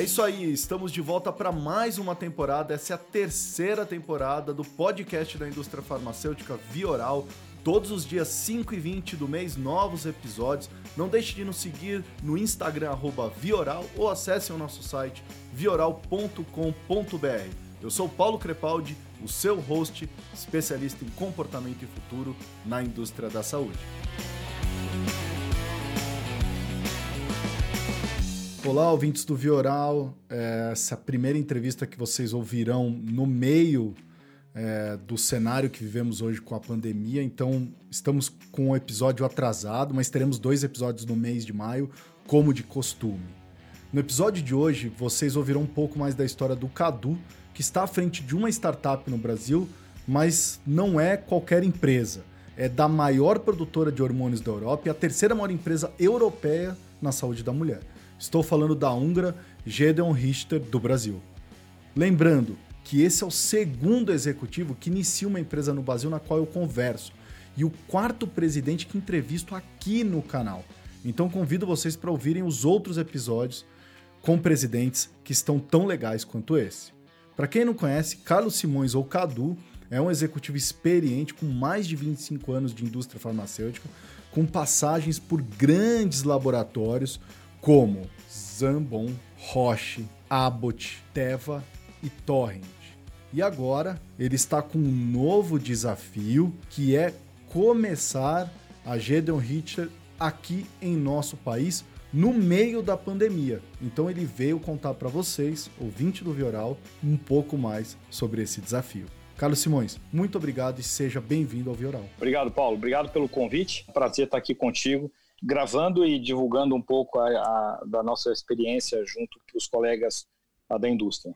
É isso aí, estamos de volta para mais uma temporada. Essa é a terceira temporada do podcast da indústria farmacêutica Vioral. Todos os dias 5 e 20 do mês, novos episódios. Não deixe de nos seguir no Instagram, Vioral, ou acesse o nosso site vioral.com.br. Eu sou Paulo Crepaldi, o seu host, especialista em comportamento e futuro na indústria da saúde. Olá, ouvintes do Vioral. É, essa primeira entrevista que vocês ouvirão no meio é, do cenário que vivemos hoje com a pandemia. Então, estamos com um episódio atrasado, mas teremos dois episódios no mês de maio, como de costume. No episódio de hoje, vocês ouvirão um pouco mais da história do Cadu, que está à frente de uma startup no Brasil, mas não é qualquer empresa. É da maior produtora de hormônios da Europa e a terceira maior empresa europeia na saúde da mulher. Estou falando da húngara Gedeon Richter, do Brasil. Lembrando que esse é o segundo executivo que inicia uma empresa no Brasil na qual eu converso e o quarto presidente que entrevisto aqui no canal. Então convido vocês para ouvirem os outros episódios com presidentes que estão tão legais quanto esse. Para quem não conhece, Carlos Simões ou Cadu é um executivo experiente com mais de 25 anos de indústria farmacêutica, com passagens por grandes laboratórios como Zambon, Roche, Abbott, Teva e Torrent. E agora ele está com um novo desafio que é começar a Gedeon Richter aqui em nosso país no meio da pandemia. Então ele veio contar para vocês, ouvinte do Vioral, um pouco mais sobre esse desafio. Carlos Simões, muito obrigado e seja bem-vindo ao Vioral. Obrigado, Paulo. Obrigado pelo convite. Prazer estar aqui contigo gravando e divulgando um pouco a, a, da nossa experiência junto com os colegas da indústria.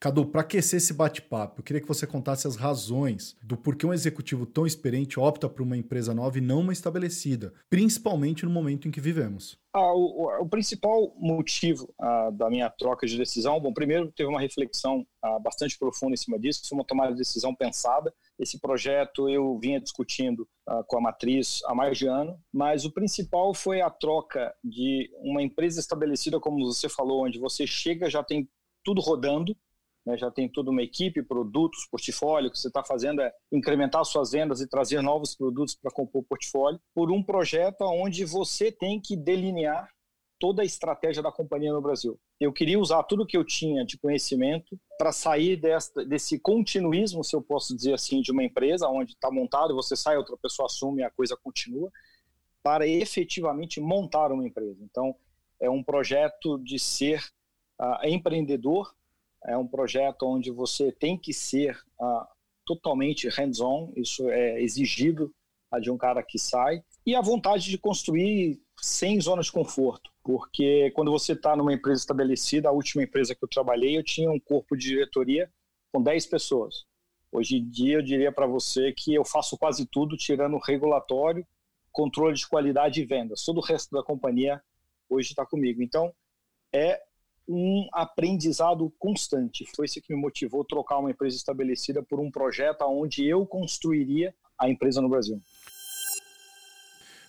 Cadu, para aquecer esse bate-papo, eu queria que você contasse as razões do porquê um executivo tão experiente opta por uma empresa nova e não uma estabelecida, principalmente no momento em que vivemos. Ah, o, o, principal motivo ah, da minha troca de decisão, bom, primeiro teve uma reflexão ah, bastante profunda em cima disso, foi uma tomada de decisão pensada. Esse projeto eu vinha discutindo ah, com a matriz há mais de ano, mas o principal foi a troca de uma empresa estabelecida, como você falou, onde você chega já tem tudo rodando, né, já tem toda uma equipe, produtos, portfólio, que você está fazendo é incrementar suas vendas e trazer novos produtos para compor o portfólio, por um projeto onde você tem que delinear toda a estratégia da companhia no Brasil. Eu queria usar tudo que eu tinha de conhecimento para sair desta, desse continuismo, se eu posso dizer assim, de uma empresa onde está montado, você sai, outra pessoa assume e a coisa continua, para efetivamente montar uma empresa. Então, é um projeto de ser uh, empreendedor é um projeto onde você tem que ser uh, totalmente hands-on, isso é exigido uh, de um cara que sai, e a vontade de construir sem zona de conforto, porque quando você está numa empresa estabelecida, a última empresa que eu trabalhei, eu tinha um corpo de diretoria com 10 pessoas. Hoje em dia, eu diria para você que eu faço quase tudo, tirando regulatório, controle de qualidade e vendas. Todo o resto da companhia hoje está comigo. Então, é um aprendizado constante. Foi isso que me motivou a trocar uma empresa estabelecida por um projeto onde eu construiria a empresa no Brasil.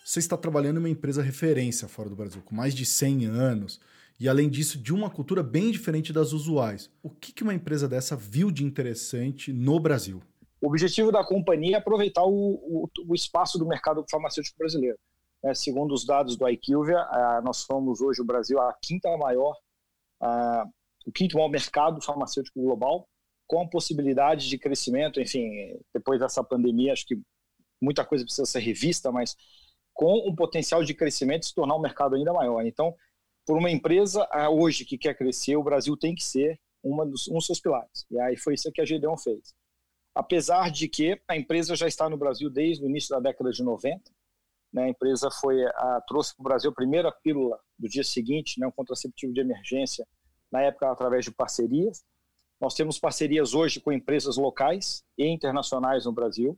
Você está trabalhando em uma empresa referência fora do Brasil, com mais de 100 anos, e além disso, de uma cultura bem diferente das usuais. O que uma empresa dessa viu de interessante no Brasil? O objetivo da companhia é aproveitar o, o, o espaço do mercado farmacêutico brasileiro. É, segundo os dados do IQVIA, nós somos hoje o Brasil a quinta maior o quinto maior mercado farmacêutico global, com a possibilidade de crescimento, enfim, depois dessa pandemia, acho que muita coisa precisa ser revista, mas com um potencial de crescimento se tornar um mercado ainda maior. Então, por uma empresa hoje que quer crescer, o Brasil tem que ser uma dos, um dos seus pilares. E aí foi isso que a Gedeon fez. Apesar de que a empresa já está no Brasil desde o início da década de 90, né, a empresa foi a, trouxe para o Brasil a primeira pílula do dia seguinte, né, um contraceptivo de emergência, na época através de parcerias. Nós temos parcerias hoje com empresas locais e internacionais no Brasil.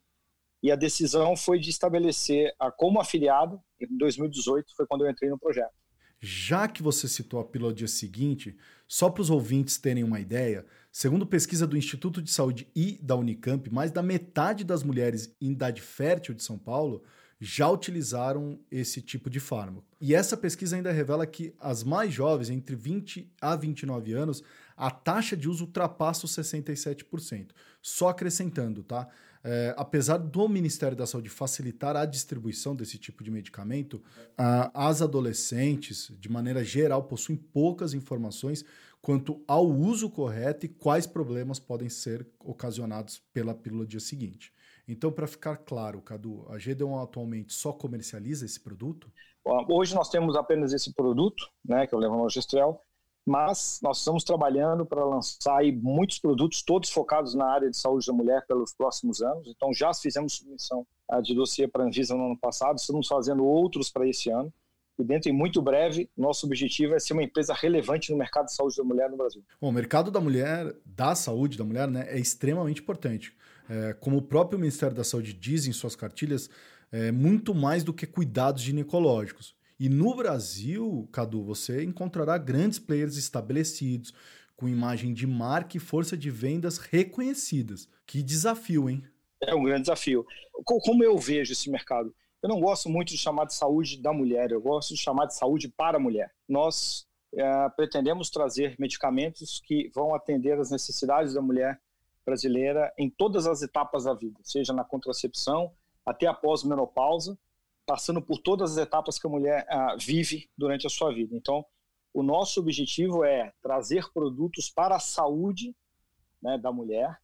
E a decisão foi de estabelecer a como afiliado, em 2018 foi quando eu entrei no projeto. Já que você citou a pílula dia seguinte, só para os ouvintes terem uma ideia, segundo pesquisa do Instituto de Saúde e da Unicamp, mais da metade das mulheres em idade fértil de São Paulo já utilizaram esse tipo de fármaco. E essa pesquisa ainda revela que as mais jovens, entre 20 a 29 anos, a taxa de uso ultrapassa os 67%. Só acrescentando, tá? É, apesar do Ministério da Saúde facilitar a distribuição desse tipo de medicamento, as adolescentes, de maneira geral, possuem poucas informações quanto ao uso correto e quais problemas podem ser ocasionados pela pílula dia seguinte. Então, para ficar claro, Cadu, a GD1 atualmente só comercializa esse produto? Hoje nós temos apenas esse produto, né, que é o Levonorgestrel, mas nós estamos trabalhando para lançar muitos produtos, todos focados na área de saúde da mulher pelos próximos anos. Então, já fizemos submissão de dossiê para a Anvisa no ano passado, estamos fazendo outros para esse ano. E dentro, em muito breve, nosso objetivo é ser uma empresa relevante no mercado de saúde da mulher no Brasil. Bom, o mercado da mulher, da saúde da mulher, né, é extremamente importante. É, como o próprio Ministério da Saúde diz em suas cartilhas, é muito mais do que cuidados ginecológicos. E no Brasil, Cadu, você encontrará grandes players estabelecidos, com imagem de marca e força de vendas reconhecidas. Que desafio, hein? É um grande desafio. Como eu vejo esse mercado? Eu não gosto muito de chamar de saúde da mulher, eu gosto de chamar de saúde para a mulher. Nós é, pretendemos trazer medicamentos que vão atender as necessidades da mulher brasileira em todas as etapas da vida, seja na contracepção até após menopausa, passando por todas as etapas que a mulher ah, vive durante a sua vida. Então, o nosso objetivo é trazer produtos para a saúde né, da mulher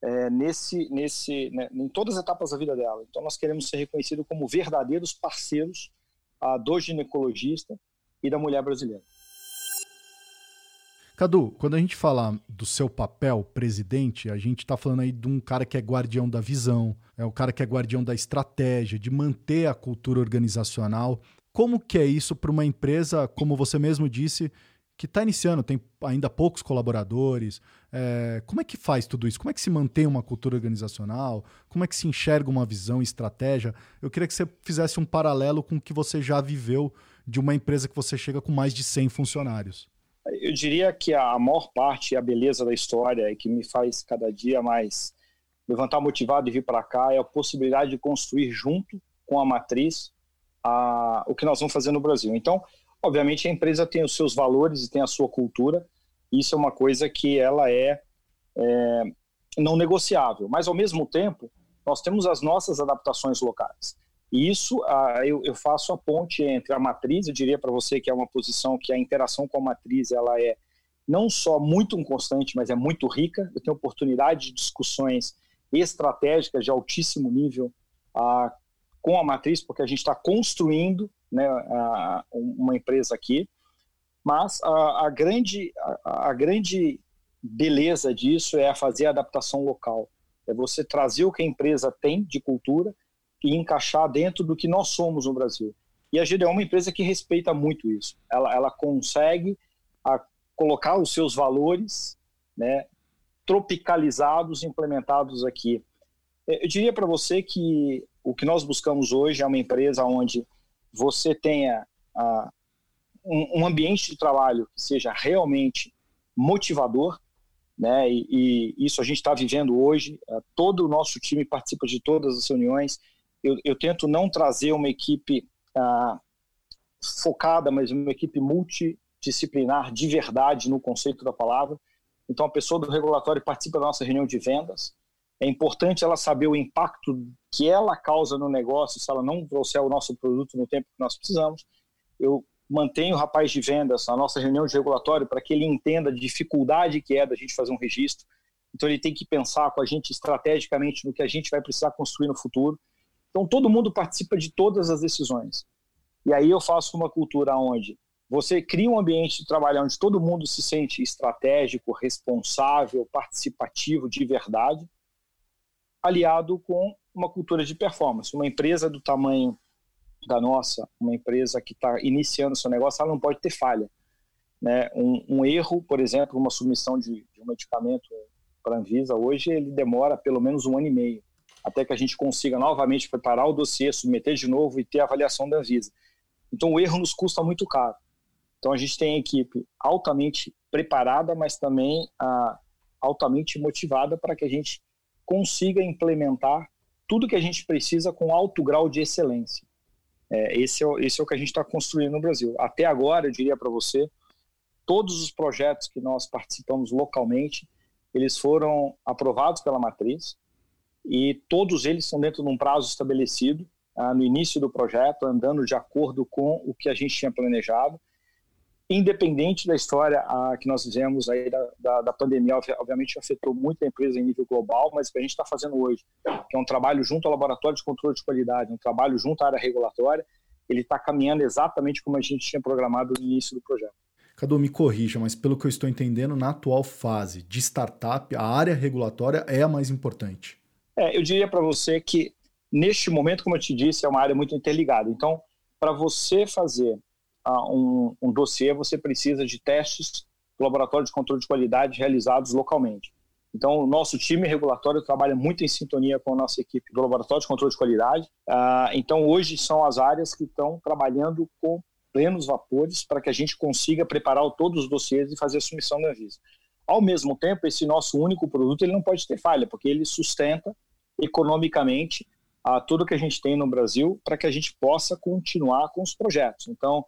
é, nesse, nesse, né, em todas as etapas da vida dela. Então, nós queremos ser reconhecidos como verdadeiros parceiros ah, do ginecologista e da mulher brasileira. Cadu, quando a gente fala do seu papel presidente, a gente está falando aí de um cara que é guardião da visão, é o cara que é guardião da estratégia, de manter a cultura organizacional. Como que é isso para uma empresa, como você mesmo disse, que está iniciando, tem ainda poucos colaboradores. É, como é que faz tudo isso? Como é que se mantém uma cultura organizacional? Como é que se enxerga uma visão estratégia? Eu queria que você fizesse um paralelo com o que você já viveu de uma empresa que você chega com mais de 100 funcionários. Eu diria que a maior parte a beleza da história e que me faz cada dia mais levantar motivado e vir para cá é a possibilidade de construir junto com a matriz a, o que nós vamos fazer no Brasil. Então, obviamente, a empresa tem os seus valores e tem a sua cultura. Isso é uma coisa que ela é, é não negociável. Mas, ao mesmo tempo, nós temos as nossas adaptações locais. E isso eu, faço a ponte entre a matriz, eu diria para você que é uma posição que a interação com a matriz ela é não só muito constante, mas é muito rica. Eu tenho oportunidade de discussões estratégicas de altíssimo nível com a matriz, porque a gente está construindo né, uma empresa aqui. Mas a, a grande, a, a grande beleza disso é fazer a adaptação local. É você trazer o que a empresa tem de cultura e encaixar dentro do que nós somos no Brasil. E a GDE é uma empresa que respeita muito isso. Ela, ela consegue a, colocar os seus valores né, tropicalizados, implementados aqui. É, eu diria para você que o que nós buscamos hoje é uma empresa onde você tenha a, um, um, ambiente de trabalho que seja realmente motivador, né? E, e isso a gente está vivendo hoje. Todo o nosso time participa de todas as reuniões eu, eu tento não trazer uma equipe ah, focada, mas uma equipe multidisciplinar de verdade no conceito da palavra. Então, a pessoa do regulatório participa da nossa reunião de vendas. É importante ela saber o impacto que ela causa no negócio se ela não trouxer o nosso produto no tempo que nós precisamos. Eu mantenho o rapaz de vendas na nossa reunião de regulatório para que ele entenda a dificuldade que é da gente fazer um registro. Então, ele tem que pensar com a gente estrategicamente no que a gente vai precisar construir no futuro. Então todo mundo participa de todas as decisões. E aí eu faço uma cultura onde você cria um ambiente de trabalho onde todo mundo se sente estratégico, responsável, participativo de verdade, aliado com uma cultura de performance. Uma empresa do tamanho da nossa, uma empresa que está iniciando seu negócio, ela não pode ter falha. Né? Um, um erro, por exemplo, uma submissão de, de um medicamento para a Anvisa, hoje ele demora pelo menos um ano e meio até que a gente consiga novamente preparar o dossiê, submeter de novo e ter a avaliação da Anvisa. Então o erro nos custa muito caro. Então a gente tem a equipe altamente preparada, mas também ah, altamente motivada para que a gente consiga implementar tudo que a gente precisa com alto grau de excelência. É, esse, é, esse é o que a gente está construindo no Brasil. Até agora, eu diria para você, todos os projetos que nós participamos localmente, eles foram aprovados pela matriz e todos eles estão dentro de um prazo estabelecido ah, no início do projeto, andando de acordo com o que a gente tinha planejado independente da história ah, que nós vivemos aí da, da, da, pandemia, obviamente afetou muito a empresa em nível global, mas o que a gente está fazendo hoje, que é um trabalho junto ao laboratório de controle de qualidade, um trabalho junto à área regulatória, ele está caminhando exatamente como a gente tinha programado no início do projeto. Cadu, me corrija, mas pelo que eu estou entendendo, na atual fase de startup, a área regulatória é a mais importante. É, eu diria para você que, neste momento, como eu te disse, é uma área muito interligada. Então, para você fazer um, um dossiê, você precisa de testes do laboratório de controle de qualidade realizados localmente. Então, o nosso time regulatório trabalha muito em sintonia com a nossa equipe do laboratório de controle de qualidade. Ah, então, hoje são as áreas que estão trabalhando com plenos vapores para que a gente consiga preparar todos os dossiês e fazer a submissão da Anvisa. Ao mesmo tempo, esse nosso único produto ele não pode ter falha, porque ele sustenta economicamente a tudo que a gente tem no Brasil para que a gente possa continuar com os projetos. Então,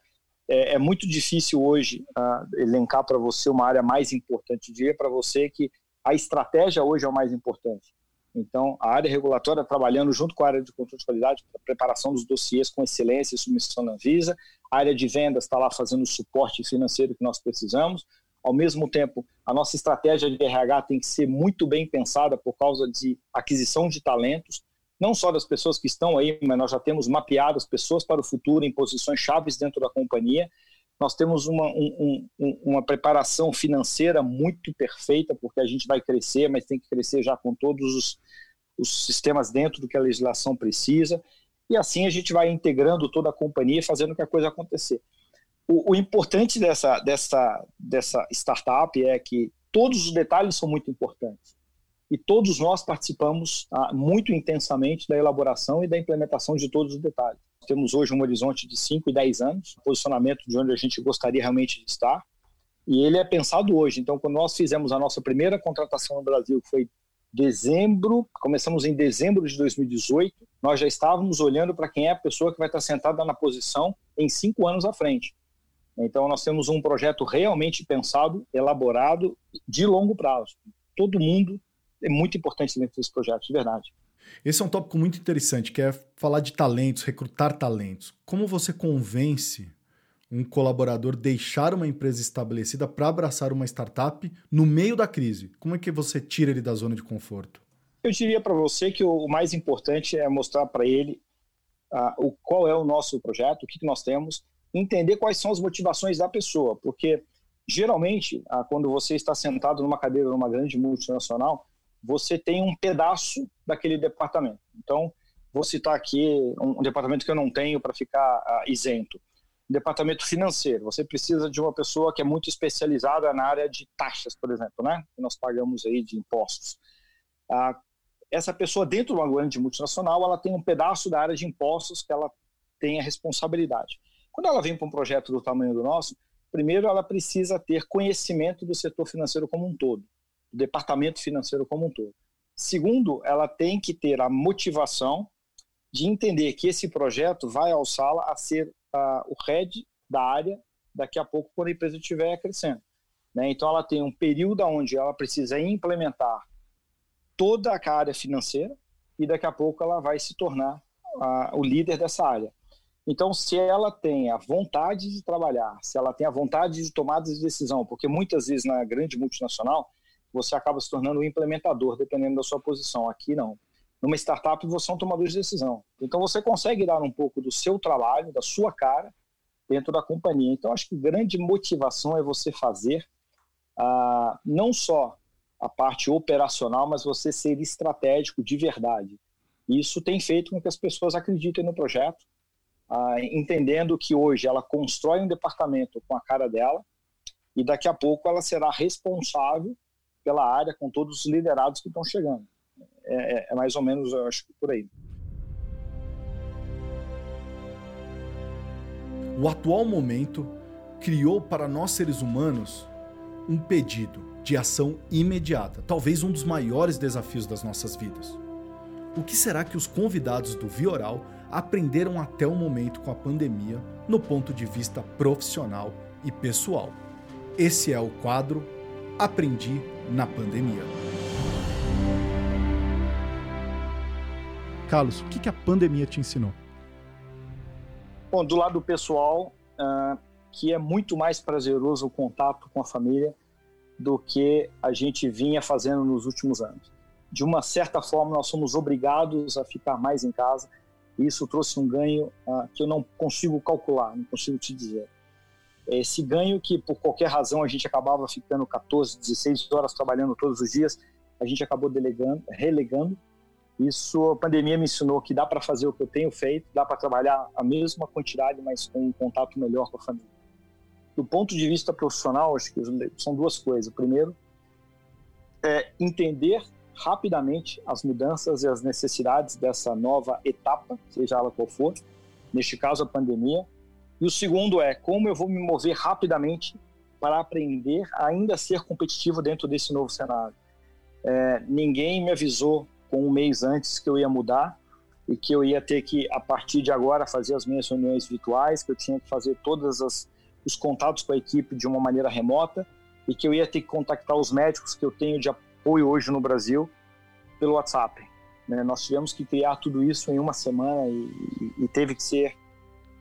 é, é muito difícil hoje uh, elencar para você uma área mais importante. Diria para você que a estratégia hoje é o mais importante. Então, a área regulatória trabalhando junto com a área de controle de qualidade para preparação dos dossiês com excelência e submissão na Visa. A área de vendas está lá fazendo o suporte financeiro que nós precisamos. Ao mesmo tempo, a nossa estratégia de RH tem que ser muito bem pensada por causa de aquisição de talentos não só das pessoas que estão aí, mas nós já temos mapeado as pessoas para o futuro em posições chaves dentro da companhia. Nós temos uma, um, um, uma preparação financeira muito perfeita, porque a gente vai crescer, mas tem que crescer já com todos os, os sistemas dentro do que a legislação precisa. E assim a gente vai integrando toda a companhia e fazendo que a coisa acontecer. O, o importante dessa, dessa, dessa startup é que todos os detalhes são muito importantes e todos nós participamos ah, muito intensamente da elaboração e da implementação de todos os detalhes. Temos hoje um horizonte de 5 e 10 anos, posicionamento de onde a gente gostaria realmente de estar, e ele é pensado hoje. Então, quando nós fizemos a nossa primeira contratação no Brasil, que foi dezembro, começamos em dezembro de 2018, nós já estávamos olhando para quem é a pessoa que vai estar sentada na posição em cinco anos à frente. Então, nós temos um projeto realmente pensado, elaborado, de longo prazo. Todo mundo é muito importante dentro desse projeto, de verdade. Esse é um tópico muito interessante, que é falar de talentos, recrutar talentos. Como você convence um colaborador deixar uma empresa estabelecida para abraçar uma startup no meio da crise? Como é que você tira ele da zona de conforto? Eu diria para você que o mais importante é mostrar para ele uh, o, qual é o nosso projeto, o que, que nós temos, entender quais são as motivações da pessoa, porque geralmente, uh, quando você está sentado numa cadeira numa grande multinacional, você tem um pedaço daquele departamento. Então, vou citar aqui um, departamento que eu não tenho para ficar uh, isento. Departamento financeiro. Você precisa de uma pessoa que é muito especializada na área de taxas, por exemplo, né? Que nós pagamos aí de impostos. Uh, essa pessoa dentro de uma grande multinacional, ela tem um pedaço da área de impostos que ela tem a responsabilidade. Quando ela vem para um projeto do tamanho do nosso, primeiro ela precisa ter conhecimento do setor financeiro como um todo do departamento financeiro como um todo. Segundo, ela tem que ter a motivação de entender que esse projeto vai alçá-la a ser uh, o head da área daqui a pouco, quando a empresa estiver crescendo. Né? Então, ela tem um período onde ela precisa implementar toda a área financeira e daqui a pouco ela vai se tornar uh, o líder dessa área. Então, se ela tem a vontade de trabalhar, se ela tem a vontade de tomar de decisão, porque muitas vezes na grande multinacional você acaba se tornando um implementador, dependendo da sua posição. Aqui não. Numa startup, você é um tomador de decisão. Então, você consegue dar um pouco do seu trabalho, da sua cara, dentro da companhia. Então, acho que grande motivação é você fazer ah, não só a parte operacional, mas você ser estratégico de verdade. Isso tem feito com que as pessoas acreditem no projeto, ah, entendendo que hoje ela constrói um departamento com a cara dela e daqui a pouco ela será responsável pela área com todos os liderados que estão chegando. É, é, é mais ou menos, eu acho, por aí. O atual momento criou para nós seres humanos um pedido de ação imediata, talvez um dos maiores desafios das nossas vidas. o que será que os convidados do Vioral aprenderam até o momento com a pandemia no ponto de vista profissional e pessoal. Esse é o quadro Aprendi na Pandemia. Carlos, o que a pandemia te ensinou? Bom, do lado pessoal, uh, que é muito mais prazeroso o contato com a família do que a gente vinha fazendo nos últimos anos. De uma certa forma, nós somos obrigados a ficar mais em casa e isso trouxe um ganho uh, que eu não consigo calcular, não consigo te dizer. Esse ganho que, por qualquer razão, a gente acabava ficando 14, 16 horas trabalhando todos os dias, a gente acabou delegando, relegando isso, a pandemia me ensinou que dá para fazer o que eu tenho feito, dá para trabalhar a mesma quantidade, mas com um contato melhor com a família. Do ponto de vista profissional, acho que são duas coisas. Primeiro, é entender rapidamente as mudanças e as necessidades dessa nova etapa, seja ela qual for, neste caso a pandemia. E o segundo é como eu vou me mover rapidamente para aprender a ainda ser competitivo dentro desse novo cenário. É, ninguém me avisou com um mês antes que eu ia mudar e que eu ia ter que, a partir de agora, fazer as minhas reuniões virtuais, que eu tinha que fazer todos os contatos com a equipe de uma maneira remota e que eu ia ter que contactar os médicos que eu tenho de apoio hoje no Brasil pelo WhatsApp. Né? Nós tivemos que criar tudo isso em uma semana e, e teve que ser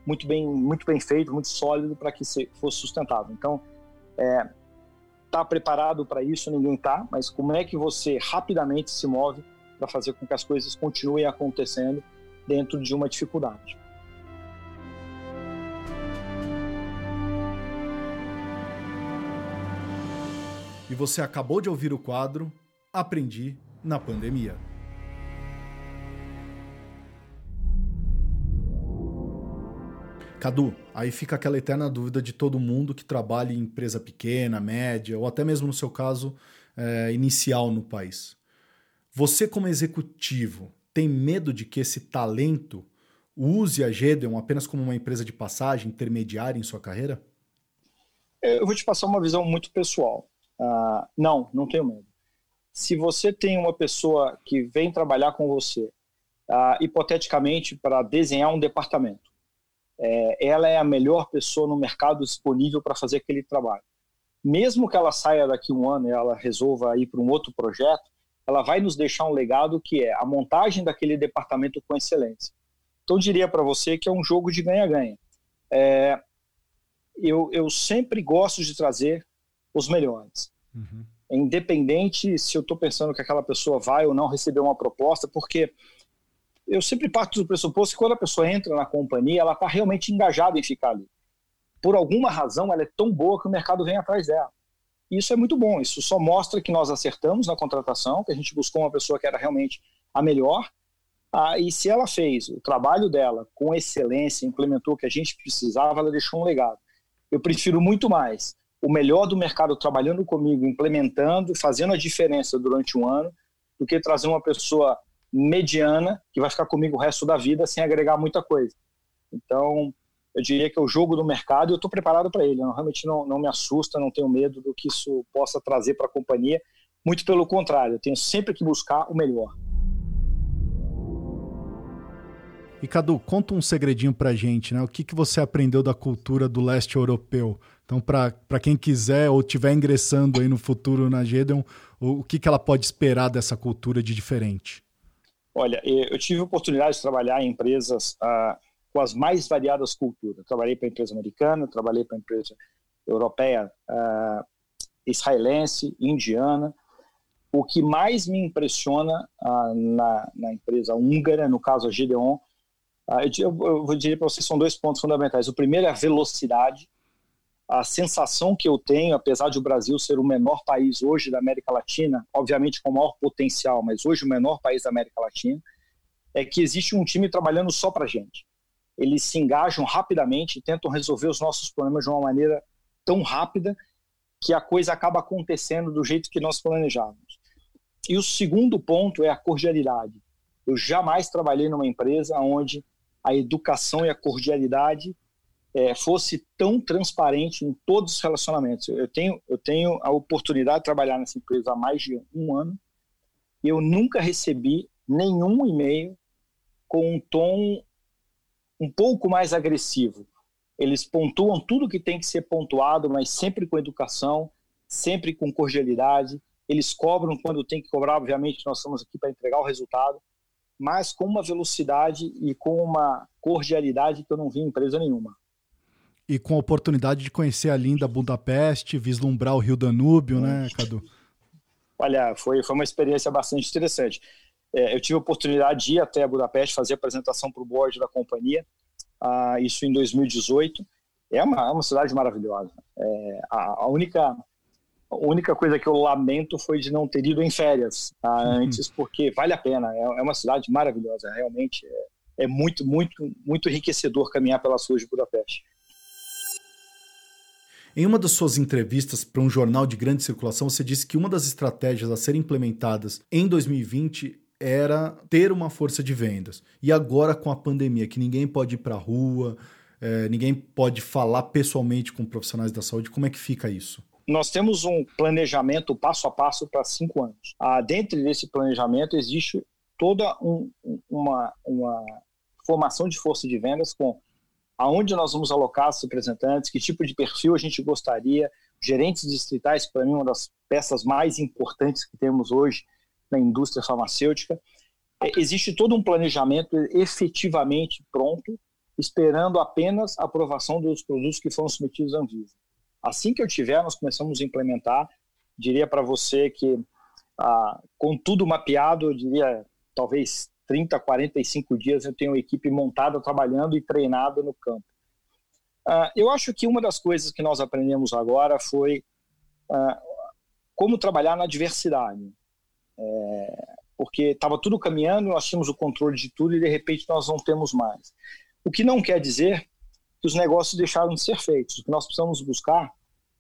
muito bem, muito bem feito, muito sólido para que fosse sustentável. Então, é, tá preparado para isso? Ninguém tá, mas como é que você rapidamente se move para fazer com que as coisas continuem acontecendo dentro de uma dificuldade. E você acabou de ouvir o quadro Aprendi na Pandemia. Cadu, aí fica aquela eterna dúvida de todo mundo que trabalha em empresa pequena, média, ou até mesmo no seu caso, é, inicial no país. Você, como executivo, tem medo de que esse talento use a Gedeon apenas como uma empresa de passagem intermediária em sua carreira? É, eu vou te passar uma visão muito pessoal. Uh, não, não tenho medo. Se você tem uma pessoa que vem trabalhar com você, uh, hipoteticamente, para desenhar um departamento, é, ela é a melhor pessoa no mercado disponível para fazer aquele trabalho. Mesmo que ela saia daqui um ano e ela resolva ir para um outro projeto, ela vai nos deixar um legado que é a montagem daquele departamento com excelência. Então, diria para você que é um jogo de ganha-ganha. É, eu, eu sempre gosto de trazer os melhores. Uhum. Independente se eu estou pensando que aquela pessoa vai ou não receber uma proposta, porque eu sempre parto do pressuposto que quando a pessoa entra na companhia, ela está realmente engajada em ficar ali. Por alguma razão, ela é tão boa que o mercado vem atrás dela. Isso é muito bom. Isso só mostra que nós acertamos na contratação, que a gente buscou uma pessoa que era realmente a melhor. Ah, e se ela fez o trabalho dela com excelência, implementou o que a gente precisava, ela deixou um legado. Eu prefiro muito mais o melhor do mercado trabalhando comigo, implementando, fazendo a diferença durante um ano, do que trazer uma pessoa mediana que vai ficar comigo o resto da vida sem agregar muita coisa. Então, eu diria que é o jogo do mercado e eu estou preparado para ele. Eu realmente não, não me assusta, não tenho medo do que isso possa trazer para a companhia. Muito pelo contrário, eu tenho sempre que buscar o melhor. E Cadu, conta um segredinho a gente, né? O que, que você aprendeu da cultura do leste europeu? Então, para quem quiser ou estiver ingressando aí no futuro na Gedeon, o, o que, que ela pode esperar dessa cultura de diferente? Olha, eu tive a oportunidade de trabalhar em empresas uh, com as mais variadas culturas. Trabalhei para empresa americana, trabalhei para empresa europeia, uh, israelense, indiana. O que mais me impressiona uh, na, na, empresa húngara, no caso a Gideon, uh, eu, vou dizer para vocês são dois pontos fundamentais. O primeiro é a velocidade, a sensação que eu tenho, apesar de o Brasil ser o menor país hoje da América Latina, obviamente com maior potencial, mas hoje o menor país da América Latina, é que existe um time trabalhando só para gente eles se engajam rapidamente e tentam resolver os nossos problemas de uma maneira tão rápida que a coisa acaba acontecendo do jeito que nós planejávamos. E o segundo ponto é a cordialidade. Eu jamais trabalhei numa empresa onde a educação e a cordialidade é, fosse tão transparente em todos os relacionamentos. Eu tenho, eu tenho a oportunidade de trabalhar nessa empresa há mais de um ano e eu nunca recebi nenhum e-mail com um tom um pouco mais agressivo. Eles pontuam tudo que tem que ser pontuado, mas sempre com educação, sempre com cordialidade. Eles cobram quando tem que cobrar, obviamente, nós estamos aqui para entregar o resultado, mas com uma velocidade e com uma cordialidade que eu não vi em empresa nenhuma. E com a oportunidade de conhecer a linda Budapeste, vislumbrar o Rio Danúbio, né, Cadu? Olha, foi, foi uma experiência bastante interessante. É, eu tive a oportunidade de ir até Budapeste fazer apresentação para o board da companhia, ah, isso em 2018. É uma, é uma cidade maravilhosa. É, a, a, única, a única coisa que eu lamento foi de não ter ido em férias ah, uhum. antes, porque vale a pena. É, é uma cidade maravilhosa, realmente. É, é, muito, muito, muito enriquecedor caminhar pelas ruas de Budapeste. Em uma das suas entrevistas para um jornal de grande circulação, você disse que uma das estratégias a serem implementadas em 2020 era ter uma força de vendas. E agora, com a pandemia, que ninguém pode ir para a rua, é, ninguém pode falar pessoalmente com profissionais da saúde, como é que fica isso? Nós temos um planejamento passo a passo para cinco anos. Ah, dentro desse planejamento existe toda um, uma, uma formação de força de vendas com aonde nós vamos alocar os representantes, que tipo de perfil a gente gostaria, gerentes distritais, para mim uma das peças mais importantes que temos hoje na indústria farmacêutica. É, existe todo um planejamento efetivamente pronto, esperando apenas a aprovação dos produtos que foram submetidos à Anvisa. Assim que eu tiver, nós começamos a implementar. Diria para você que, ah, com tudo mapeado, eu diria talvez 30, 45 dias eu tenho uma equipe montada, trabalhando e treinada no campo. Uh, eu acho que uma das coisas que nós aprendemos agora foi uh, como trabalhar na diversidade. É, porque estava tudo caminhando, nós tínhamos o controle de tudo e de repente nós não temos mais. O que não quer dizer que os negócios deixaram de ser feitos. O que nós precisamos buscar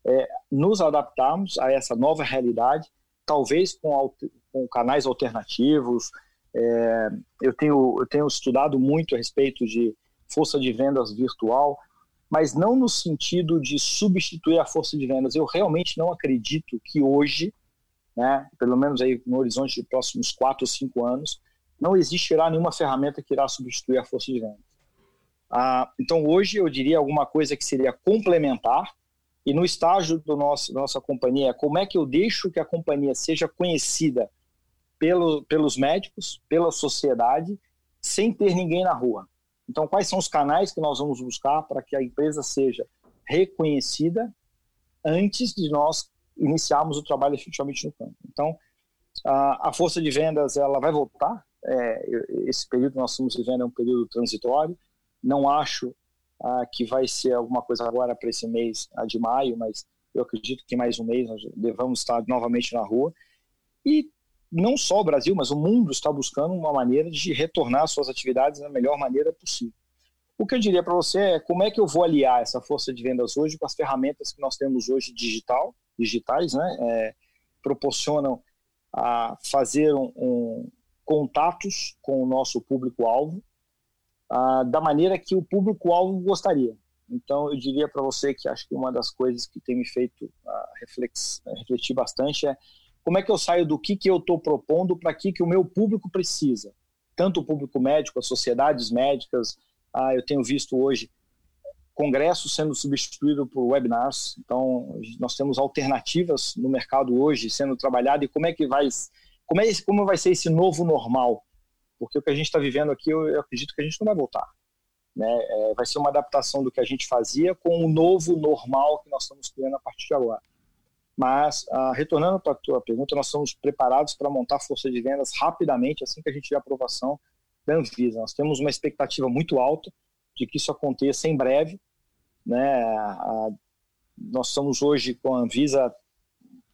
é nos adaptarmos a essa nova realidade, talvez com, com canais alternativos, é, eu, tenho, eu tenho estudado muito a respeito de força de vendas virtual, mas não no sentido de substituir a força de vendas. Eu realmente não acredito que hoje, né, pelo menos aí no horizonte de próximos quatro ou cinco anos, não existirá nenhuma ferramenta que irá substituir a força de vendas. Ah, então hoje eu diria alguma coisa que seria complementar e no estágio do nosso, da nossa companhia, como é que eu deixo que a companhia seja conhecida pelo, pelos médicos, pela sociedade, sem ter ninguém na rua. Então, quais são os canais que nós vamos buscar para que a empresa seja reconhecida antes de nós iniciarmos o trabalho efetivamente no campo? Então, a, a força de vendas ela vai voltar. É, esse período que nós estamos vivendo é um período transitório. Não acho ah, que vai ser alguma coisa agora para esse mês ah, de maio, mas eu acredito que mais um mês nós devamos estar novamente na rua. E não só o Brasil, mas o mundo está buscando uma maneira de retornar suas atividades da melhor maneira possível. O que eu diria para você é como é que eu vou aliar essa força de vendas hoje com as ferramentas que nós temos hoje digital, digitais, né? É, proporcionam a fazer um, um, contatos com o nosso público-alvo da maneira que o público-alvo gostaria. Então, eu diria para você que acho que uma das coisas que tem me feito refletir bastante é como é que eu saio do que, que eu estou propondo para que, que o meu público precisa? Tanto o público médico, as sociedades médicas. Ah, eu tenho visto hoje congressos sendo substituído por webinars. Então, nós temos alternativas no mercado hoje sendo trabalhado e como é que vai como, é, como vai ser esse novo normal? Porque o que a gente está vivendo aqui, eu, eu, acredito que a gente não vai voltar. Né? É, vai ser uma adaptação do que a gente fazia com o novo normal que nós estamos criando a partir de agora. Mas, ah, retornando para a tua pergunta, nós estamos preparados para montar força de vendas rapidamente, assim que a gente tiver aprovação da Anvisa. Nós temos uma expectativa muito alta de que isso aconteça em breve. Né? Nós estamos hoje com a Anvisa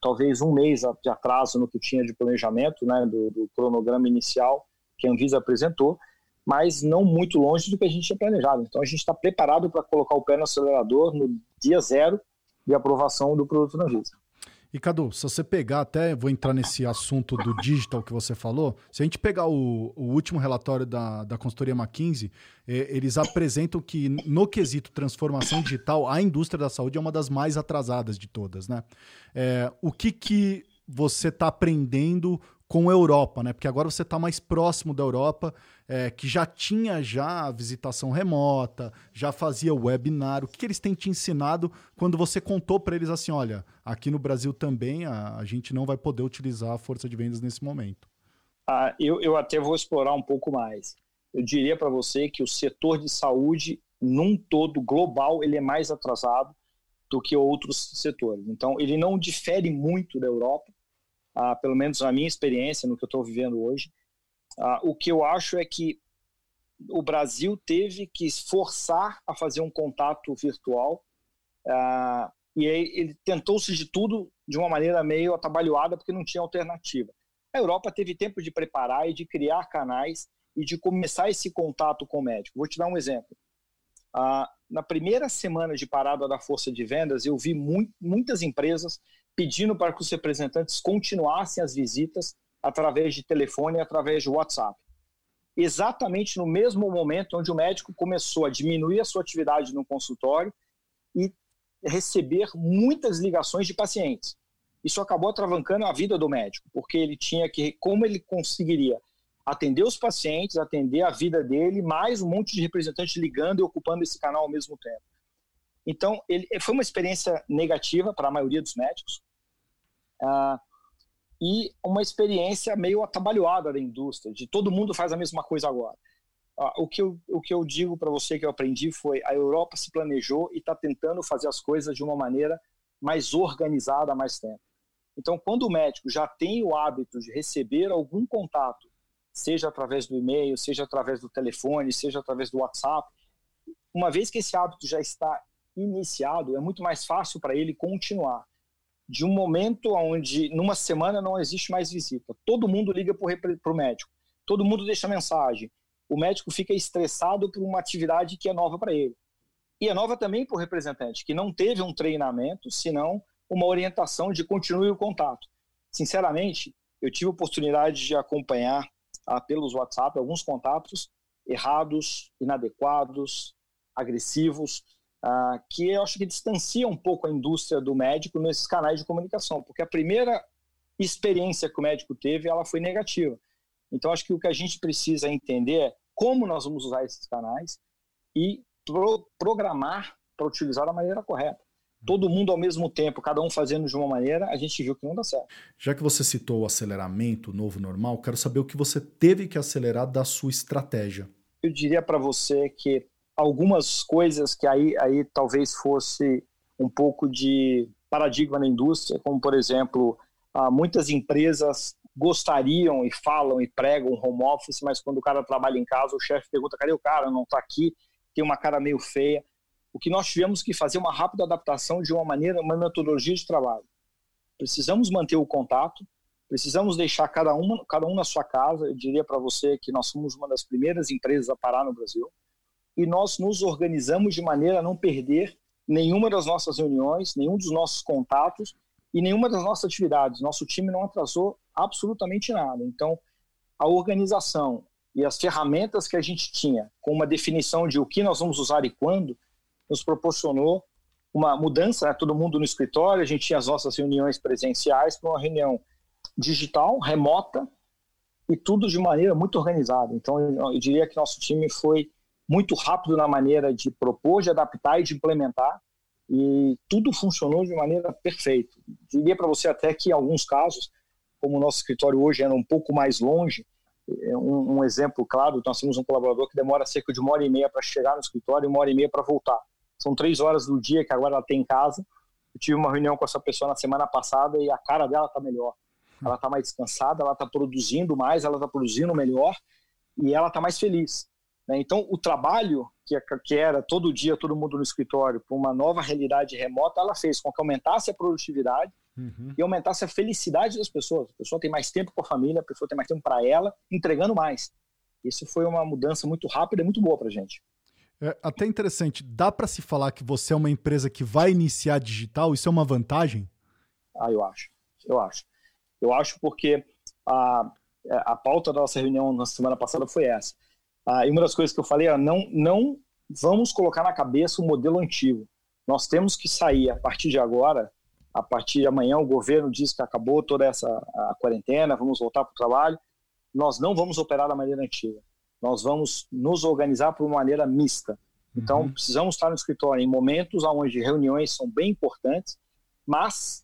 talvez um mês de atraso no que tinha de planejamento, né, do, do cronograma inicial que a Anvisa apresentou, mas não muito longe do que a gente tinha planejado. Então a gente está preparado para colocar o pé no acelerador no dia zero de aprovação do produto na Anvisa. E Cadu, se você pegar até, vou entrar nesse assunto do digital que você falou, se a gente pegar o, o último relatório da, da consultoria McKinsey, eh, eles apresentam que no quesito transformação digital, a indústria da saúde é uma das mais atrasadas de todas, né? É, o que que você está aprendendo com a Europa, né? Porque agora você está mais próximo da Europa, é, que já tinha já visitação remota, já fazia webinar. O que, que eles têm te ensinado quando você contou para eles assim, olha, aqui no Brasil também a, a, gente não vai poder utilizar a força de vendas nesse momento? Ah, eu, eu até vou explorar um pouco mais. Eu diria para você que o setor de saúde, num todo global, ele é mais atrasado do que outros setores. Então, ele não difere muito da Europa, ah, pelo menos na minha experiência, no que eu estou vivendo hoje. Ah, o que eu acho é que o Brasil teve que forçar a fazer um contato virtual ah, e ele tentou-se de tudo de uma maneira meio atabalhoada porque não tinha alternativa. A Europa teve tempo de preparar e de criar canais e de começar esse contato com o médico. Vou te dar um exemplo. Ah, na primeira semana de parada da força de vendas, eu vi mu muitas empresas pedindo para que os representantes continuassem as visitas através de telefone e através de WhatsApp. Exatamente no mesmo momento onde o médico começou a diminuir a sua atividade no consultório e receber muitas ligações de pacientes. Isso acabou atravancando a vida do médico, porque ele tinha que, como ele conseguiria atender os pacientes, atender a vida dele, mais um monte de representantes ligando e ocupando esse canal ao mesmo tempo. Então, ele, foi uma experiência negativa para a maioria dos médicos uh, e uma experiência meio atabalhoada da indústria, de todo mundo faz a mesma coisa agora. Uh, o, que eu, o que eu digo para você que eu aprendi foi a Europa se planejou e está tentando fazer as coisas de uma maneira mais organizada há mais tempo. Então, quando o médico já tem o hábito de receber algum contato, seja através do e-mail, seja através do telefone, seja através do WhatsApp, uma vez que esse hábito já está iniciado, é muito mais fácil para ele continuar. De um momento onde, numa semana, não existe mais visita. Todo mundo liga para o médico, todo mundo deixa mensagem. O médico fica estressado por uma atividade que é nova para ele. E é nova também para o representante, que não teve um treinamento, senão uma orientação de continue o contato. Sinceramente, eu tive a oportunidade de acompanhar ah, pelos WhatsApp alguns contatos errados, inadequados, agressivos, ah, que eu acho que distancia um pouco a indústria do médico nesses canais de comunicação, porque a primeira experiência que o médico teve, ela foi negativa. Então, acho que o que a gente precisa entender é como nós vamos usar esses canais e pro programar para utilizar da maneira correta todo mundo ao mesmo tempo, cada um fazendo de uma maneira, a gente viu que não dá certo. Já que você citou o aceleramento, o novo normal, quero saber o que você teve que acelerar da sua estratégia. Eu diria para você que algumas coisas que aí, aí talvez fosse um pouco de paradigma na indústria, como por exemplo, ah, muitas empresas gostariam e falam e pregam home office, mas quando o cara trabalha em casa, o chefe pergunta: cadê o cara? Não está aqui, tem uma cara meio feia o que nós tivemos que fazer uma rápida adaptação de uma maneira, uma metodologia de trabalho. Precisamos manter o contato, precisamos deixar cada um, cada um na sua casa. Eu diria para você que nós somos uma das primeiras empresas a parar no Brasil e nós nos organizamos de maneira a não perder nenhuma das nossas reuniões, nenhum dos nossos contatos e nenhuma das nossas atividades. Nosso time não atrasou absolutamente nada. Então, a organização e as ferramentas que a gente tinha, com uma definição de o que nós vamos usar e quando, nos proporcionou uma mudança, né? todo mundo no escritório, a gente tinha as nossas reuniões presenciais para uma reunião digital, remota, e tudo de maneira muito organizada. Então, eu, diria que nosso time foi muito rápido na maneira de propor, de adaptar e de implementar, e tudo funcionou de maneira perfeita. Diria para você até que, em alguns casos, como o nosso escritório hoje era um pouco mais longe, é um, um exemplo claro, nós temos um colaborador que demora cerca de uma hora e meia para chegar no escritório e uma hora e meia para voltar. São três horas do dia que agora ela tem em casa. Eu tive uma reunião com essa pessoa na semana passada e a cara dela está melhor. Ela está mais descansada, ela está produzindo mais, ela está produzindo melhor e ela está mais feliz. Né? Então, o trabalho que, que era todo dia todo mundo no escritório para uma nova realidade remota, ela fez com que aumentasse a produtividade uhum. e aumentasse a felicidade das pessoas. A pessoa tem mais tempo com a família, a pessoa tem mais tempo para ela, entregando mais. Isso foi uma mudança muito rápida e muito boa para a gente. É até interessante, dá para se falar que você é uma empresa que vai iniciar digital? Isso é uma vantagem? Ah, eu acho. Eu acho. Eu acho porque a, a pauta da nossa reunião na semana passada foi essa. Ah, e uma das coisas que eu falei é não, não vamos colocar na cabeça o modelo antigo. Nós temos que sair, a partir de agora, a partir de amanhã o governo diz que acabou toda essa a quarentena, vamos voltar para o trabalho. Nós não vamos operar da maneira antiga. Nós vamos nos organizar por uma maneira mista. Então, uhum. precisamos estar no escritório em momentos onde reuniões são bem importantes, mas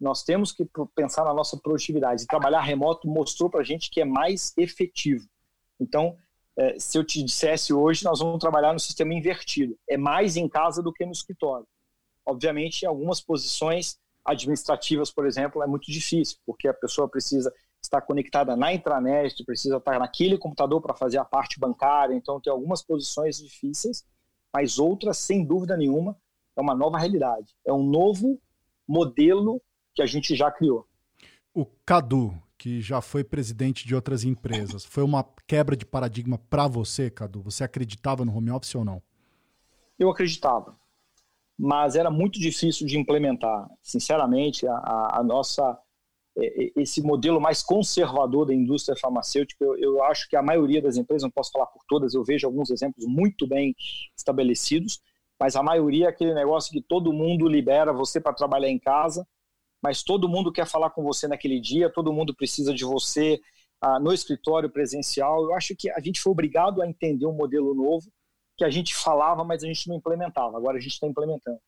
nós temos que pensar na nossa produtividade. E trabalhar remoto mostrou para a gente que é mais efetivo. Então, se eu te dissesse hoje, nós vamos trabalhar no sistema invertido. É mais em casa do que no escritório. Obviamente, em algumas posições administrativas, por exemplo, é muito difícil, porque a pessoa precisa estar conectada na intranet, precisa estar naquele computador para fazer a parte bancária. Então, tem algumas posições difíceis, mas outras, sem dúvida nenhuma, é uma nova realidade. É um novo modelo que a gente já criou. O Cadu, que já foi presidente de outras empresas, foi uma quebra de paradigma para você, Cadu? Você acreditava no home office ou não? Eu acreditava, mas era muito difícil de implementar. Sinceramente, a, a nossa esse modelo mais conservador da indústria farmacêutica, eu, eu, acho que a maioria das empresas, não posso falar por todas, eu vejo alguns exemplos muito bem estabelecidos, mas a maioria é aquele negócio que todo mundo libera você para trabalhar em casa, mas todo mundo quer falar com você naquele dia, todo mundo precisa de você ah, no escritório presencial. Eu acho que a gente foi obrigado a entender um modelo novo que a gente falava, mas a gente não implementava. Agora a gente está implementando.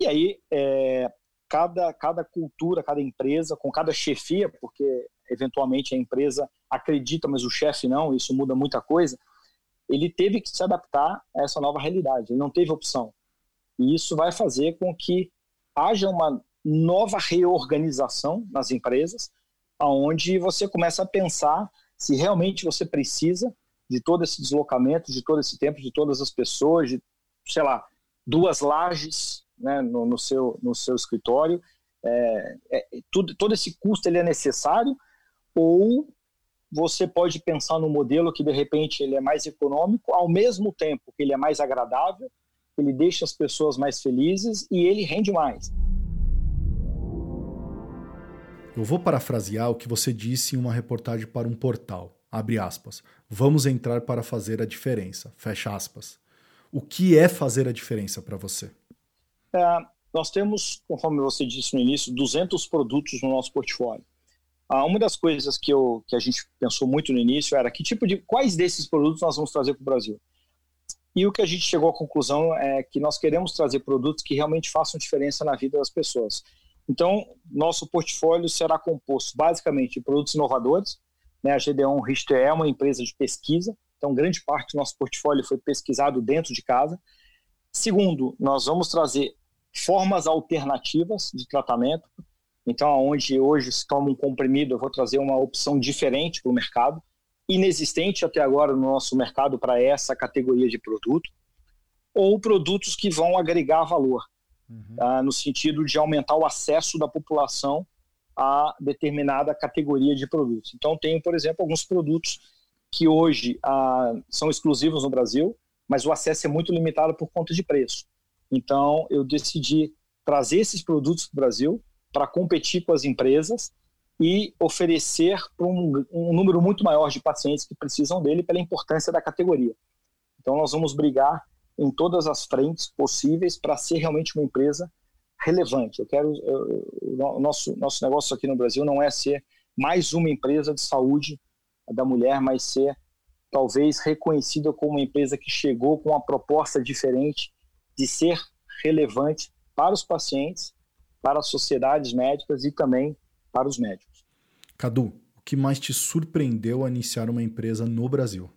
E aí, é, cada, cada cultura, cada empresa, com cada chefia, porque eventualmente a empresa acredita, mas o chefe não, isso muda muita coisa, ele teve que se adaptar a essa nova realidade, ele não teve opção. E isso vai fazer com que haja uma nova reorganização nas empresas, aonde você começa a pensar se realmente você precisa de todo esse deslocamento, de todo esse tempo, de todas as pessoas, de, sei lá, duas lajes né, no, no, seu, no seu escritório. É, é, tudo, todo esse custo ele é necessário ou você pode pensar no modelo que de repente ele é mais econômico, ao mesmo tempo que ele é mais agradável, ele deixa as pessoas mais felizes e ele rende mais. Eu vou parafrasear o que você disse em uma reportagem para um portal. Abre aspas. Vamos entrar para fazer a diferença. Fecha aspas. O que é fazer a diferença para você? É, nós temos, conforme você disse no início, 200 produtos no nosso portfólio. Ah, uma das coisas que, eu, que a gente pensou muito no início era que tipo de quais desses produtos nós vamos trazer para o Brasil. E o que a gente chegou à conclusão é que nós queremos trazer produtos que realmente façam diferença na vida das pessoas. Então, nosso portfólio será composto basicamente de produtos inovadores. Né? A Gedeon Richter é uma empresa de pesquisa, então grande parte do nosso portfólio foi pesquisado dentro de casa. Segundo, nós vamos trazer formas alternativas de tratamento. Então, onde hoje se toma um comprimido, eu vou trazer uma opção diferente para o mercado, inexistente até agora no nosso mercado para essa categoria de produto, ou produtos que vão agregar valor uhum. uh, no sentido de aumentar o acesso da população a determinada categoria de produtos. Então, tenho, por exemplo, alguns produtos que hoje uh, são exclusivos no Brasil, mas o acesso é muito limitado por conta de preço. Então, eu decidi trazer esses produtos para o Brasil para competir com as empresas e oferecer para um, um, número muito maior de pacientes que precisam dele pela importância da categoria. Então, nós vamos brigar em todas as frentes possíveis para ser realmente uma empresa relevante. Eu quero o nosso nosso negócio aqui no Brasil não é ser mais uma empresa de saúde da mulher, mas ser talvez reconhecida como uma empresa que chegou com uma proposta diferente de ser relevante para os pacientes, para as sociedades médicas e também para os médicos. Cadu, o que mais te surpreendeu a iniciar uma empresa no Brasil?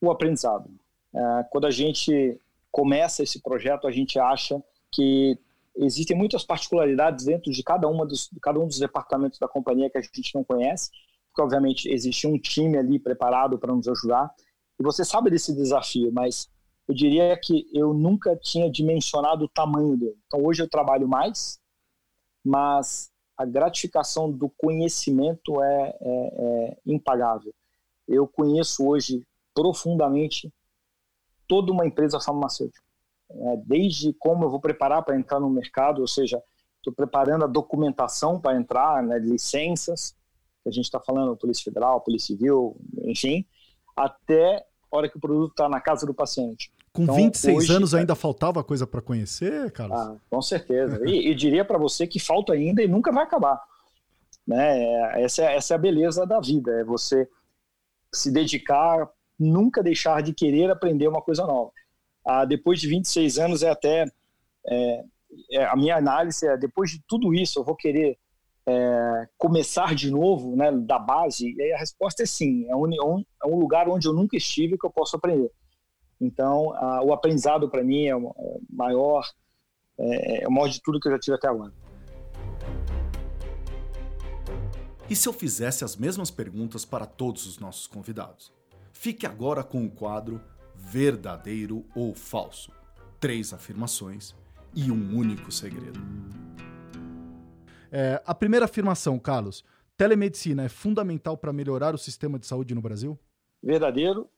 O aprendizado. É, quando a gente começa esse projeto, a gente acha que existem muitas particularidades dentro de cada, uma dos, cada um dos departamentos da companhia que a gente não conhece, porque obviamente existe um time ali preparado para nos ajudar. E você sabe desse desafio, mas eu diria que eu nunca tinha dimensionado o tamanho dele. Então hoje eu trabalho mais, mas a gratificação do conhecimento é, é, é impagável. Eu conheço hoje profundamente toda uma empresa farmacêutica. É, desde como eu vou preparar para entrar no mercado, ou seja, estou preparando a documentação para entrar, né, licenças, que a gente está falando, Polícia Federal, Polícia Civil, enfim, até a hora que o produto está na casa do paciente. Com então, 26 hoje, anos ainda faltava coisa para conhecer, Carlos? Ah, com certeza. e, e diria para você que falta ainda e nunca vai acabar. Né? Essa, é, essa é a beleza da vida, é você se dedicar, nunca deixar de querer aprender uma coisa nova. Ah, depois de 26 anos é até é, é, a minha análise é depois de tudo isso eu vou querer é, começar de novo, né, da base. E aí a resposta é sim. É um, é um lugar onde eu nunca estive que eu posso aprender. Então, a, o aprendizado para mim é, o é maior, é, é o maior de tudo que eu já tive até agora. E se eu fizesse as mesmas perguntas para todos os nossos convidados? Fique agora com o quadro Verdadeiro ou Falso. Três afirmações e um único segredo. É, a primeira afirmação, Carlos: telemedicina é fundamental para melhorar o sistema de saúde no Brasil? Verdadeiro,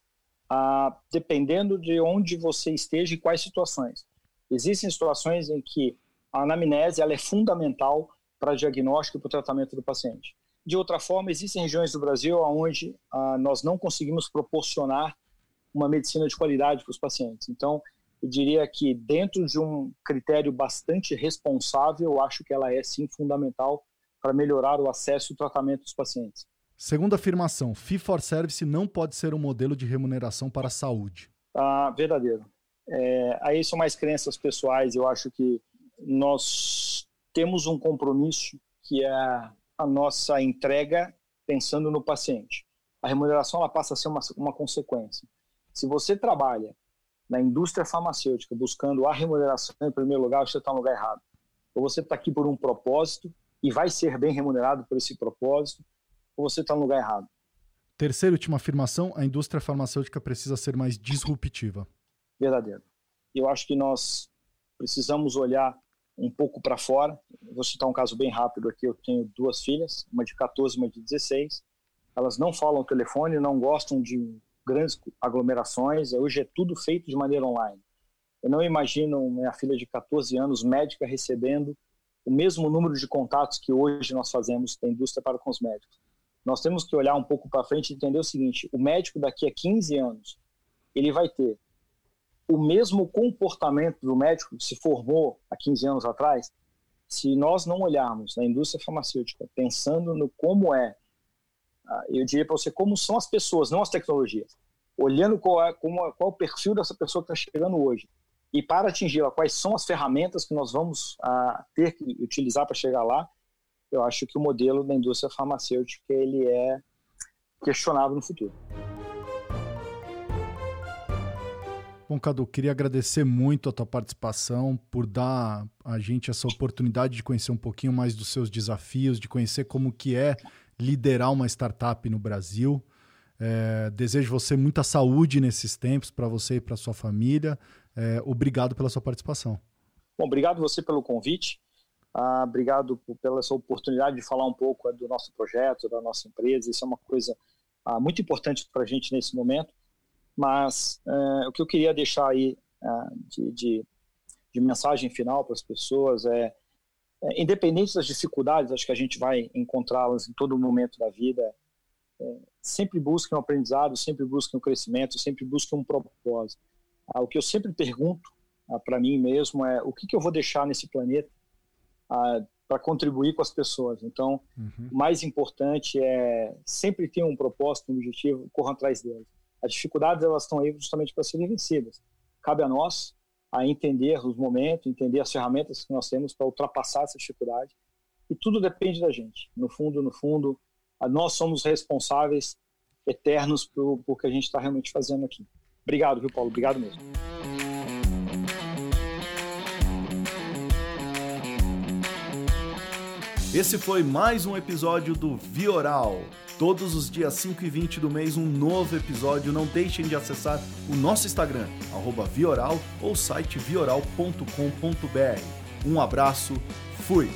ah, dependendo de onde você esteja e quais situações. Existem situações em que a anamnese ela é fundamental para diagnóstico e para o tratamento do paciente. De outra forma, existem regiões do Brasil onde ah, nós não conseguimos proporcionar uma medicina de qualidade para os pacientes. Então, eu diria que dentro de um critério bastante responsável, eu acho que ela é sim fundamental para melhorar o acesso e o tratamento dos pacientes. Segunda afirmação, fee for service não pode ser um modelo de remuneração para a saúde. Ah, verdadeiro. É, aí são mais crenças pessoais. Eu acho que nós temos um compromisso que é a nossa entrega pensando no paciente. A remuneração ela passa a ser uma, uma consequência. Se você trabalha na indústria farmacêutica buscando a remuneração em primeiro lugar, você está no lugar errado. Ou você está aqui por um propósito e vai ser bem remunerado por esse propósito, ou você está no lugar errado. Terceira e última afirmação: a indústria farmacêutica precisa ser mais disruptiva. Verdadeiro. Eu acho que nós precisamos olhar um pouco para fora. Vou citar um caso bem rápido aqui. Eu tenho duas filhas, uma de 14 e uma de 16. Elas não falam telefone, não gostam de grandes aglomerações. Hoje é tudo feito de maneira online. Eu não imagino minha filha de 14 anos, médica, recebendo o mesmo número de contatos que hoje nós fazemos da indústria para com os médicos. Nós temos que olhar um pouco para frente e entender o seguinte: o médico daqui a 15 anos, ele vai ter o mesmo comportamento do médico que se formou há 15 anos atrás, se nós não olharmos na indústria farmacêutica pensando no como é, ah, eu diria para você como são as pessoas, não as tecnologias, olhando qual é, como, qual é o perfil dessa pessoa que está chegando hoje e para atingi-la, quais são as ferramentas que nós vamos ah, ter que utilizar para chegar lá, eu acho que o modelo da indústria farmacêutica ele é questionável no futuro. Bom, Cadu, queria agradecer muito a tua participação, por dar a gente essa oportunidade de conhecer um pouquinho mais dos seus desafios, de conhecer como que é liderar uma startup no Brasil. É, desejo você muita saúde nesses tempos para você e para sua família. É, obrigado pela sua participação. Bom, obrigado você pelo convite. Ah, obrigado pela sua oportunidade de falar um pouco do nosso projeto, da nossa empresa. Isso é uma coisa ah, muito importante para a gente nesse momento. Mas é, o que eu queria deixar aí é, de, de, de, mensagem final para as pessoas é, é, independente das dificuldades, acho que a gente vai encontrá-las em todo momento da vida, é, sempre busquem um aprendizado, sempre busquem um crescimento, sempre busquem um propósito. Ah, o que eu sempre pergunto ah, para mim mesmo é o que, que eu vou deixar nesse planeta ah, para contribuir com as pessoas. Então, uhum. o mais importante é sempre ter um propósito, um objetivo, corra atrás deles. As dificuldades elas estão aí justamente para serem vencidas. Cabe a nós a entender os momentos, entender as ferramentas que nós temos para ultrapassar essa dificuldade. E tudo depende da gente. No fundo, no fundo, nós somos responsáveis eternos por, por que a gente está realmente fazendo aqui. Obrigado, viu, Paulo? Obrigado mesmo. Esse foi mais um episódio do Vioral. Todos os dias 5 e 20 do mês, um novo episódio. Não deixem de acessar o nosso Instagram, Vioral, ou site vioral.com.br. Um abraço, fui!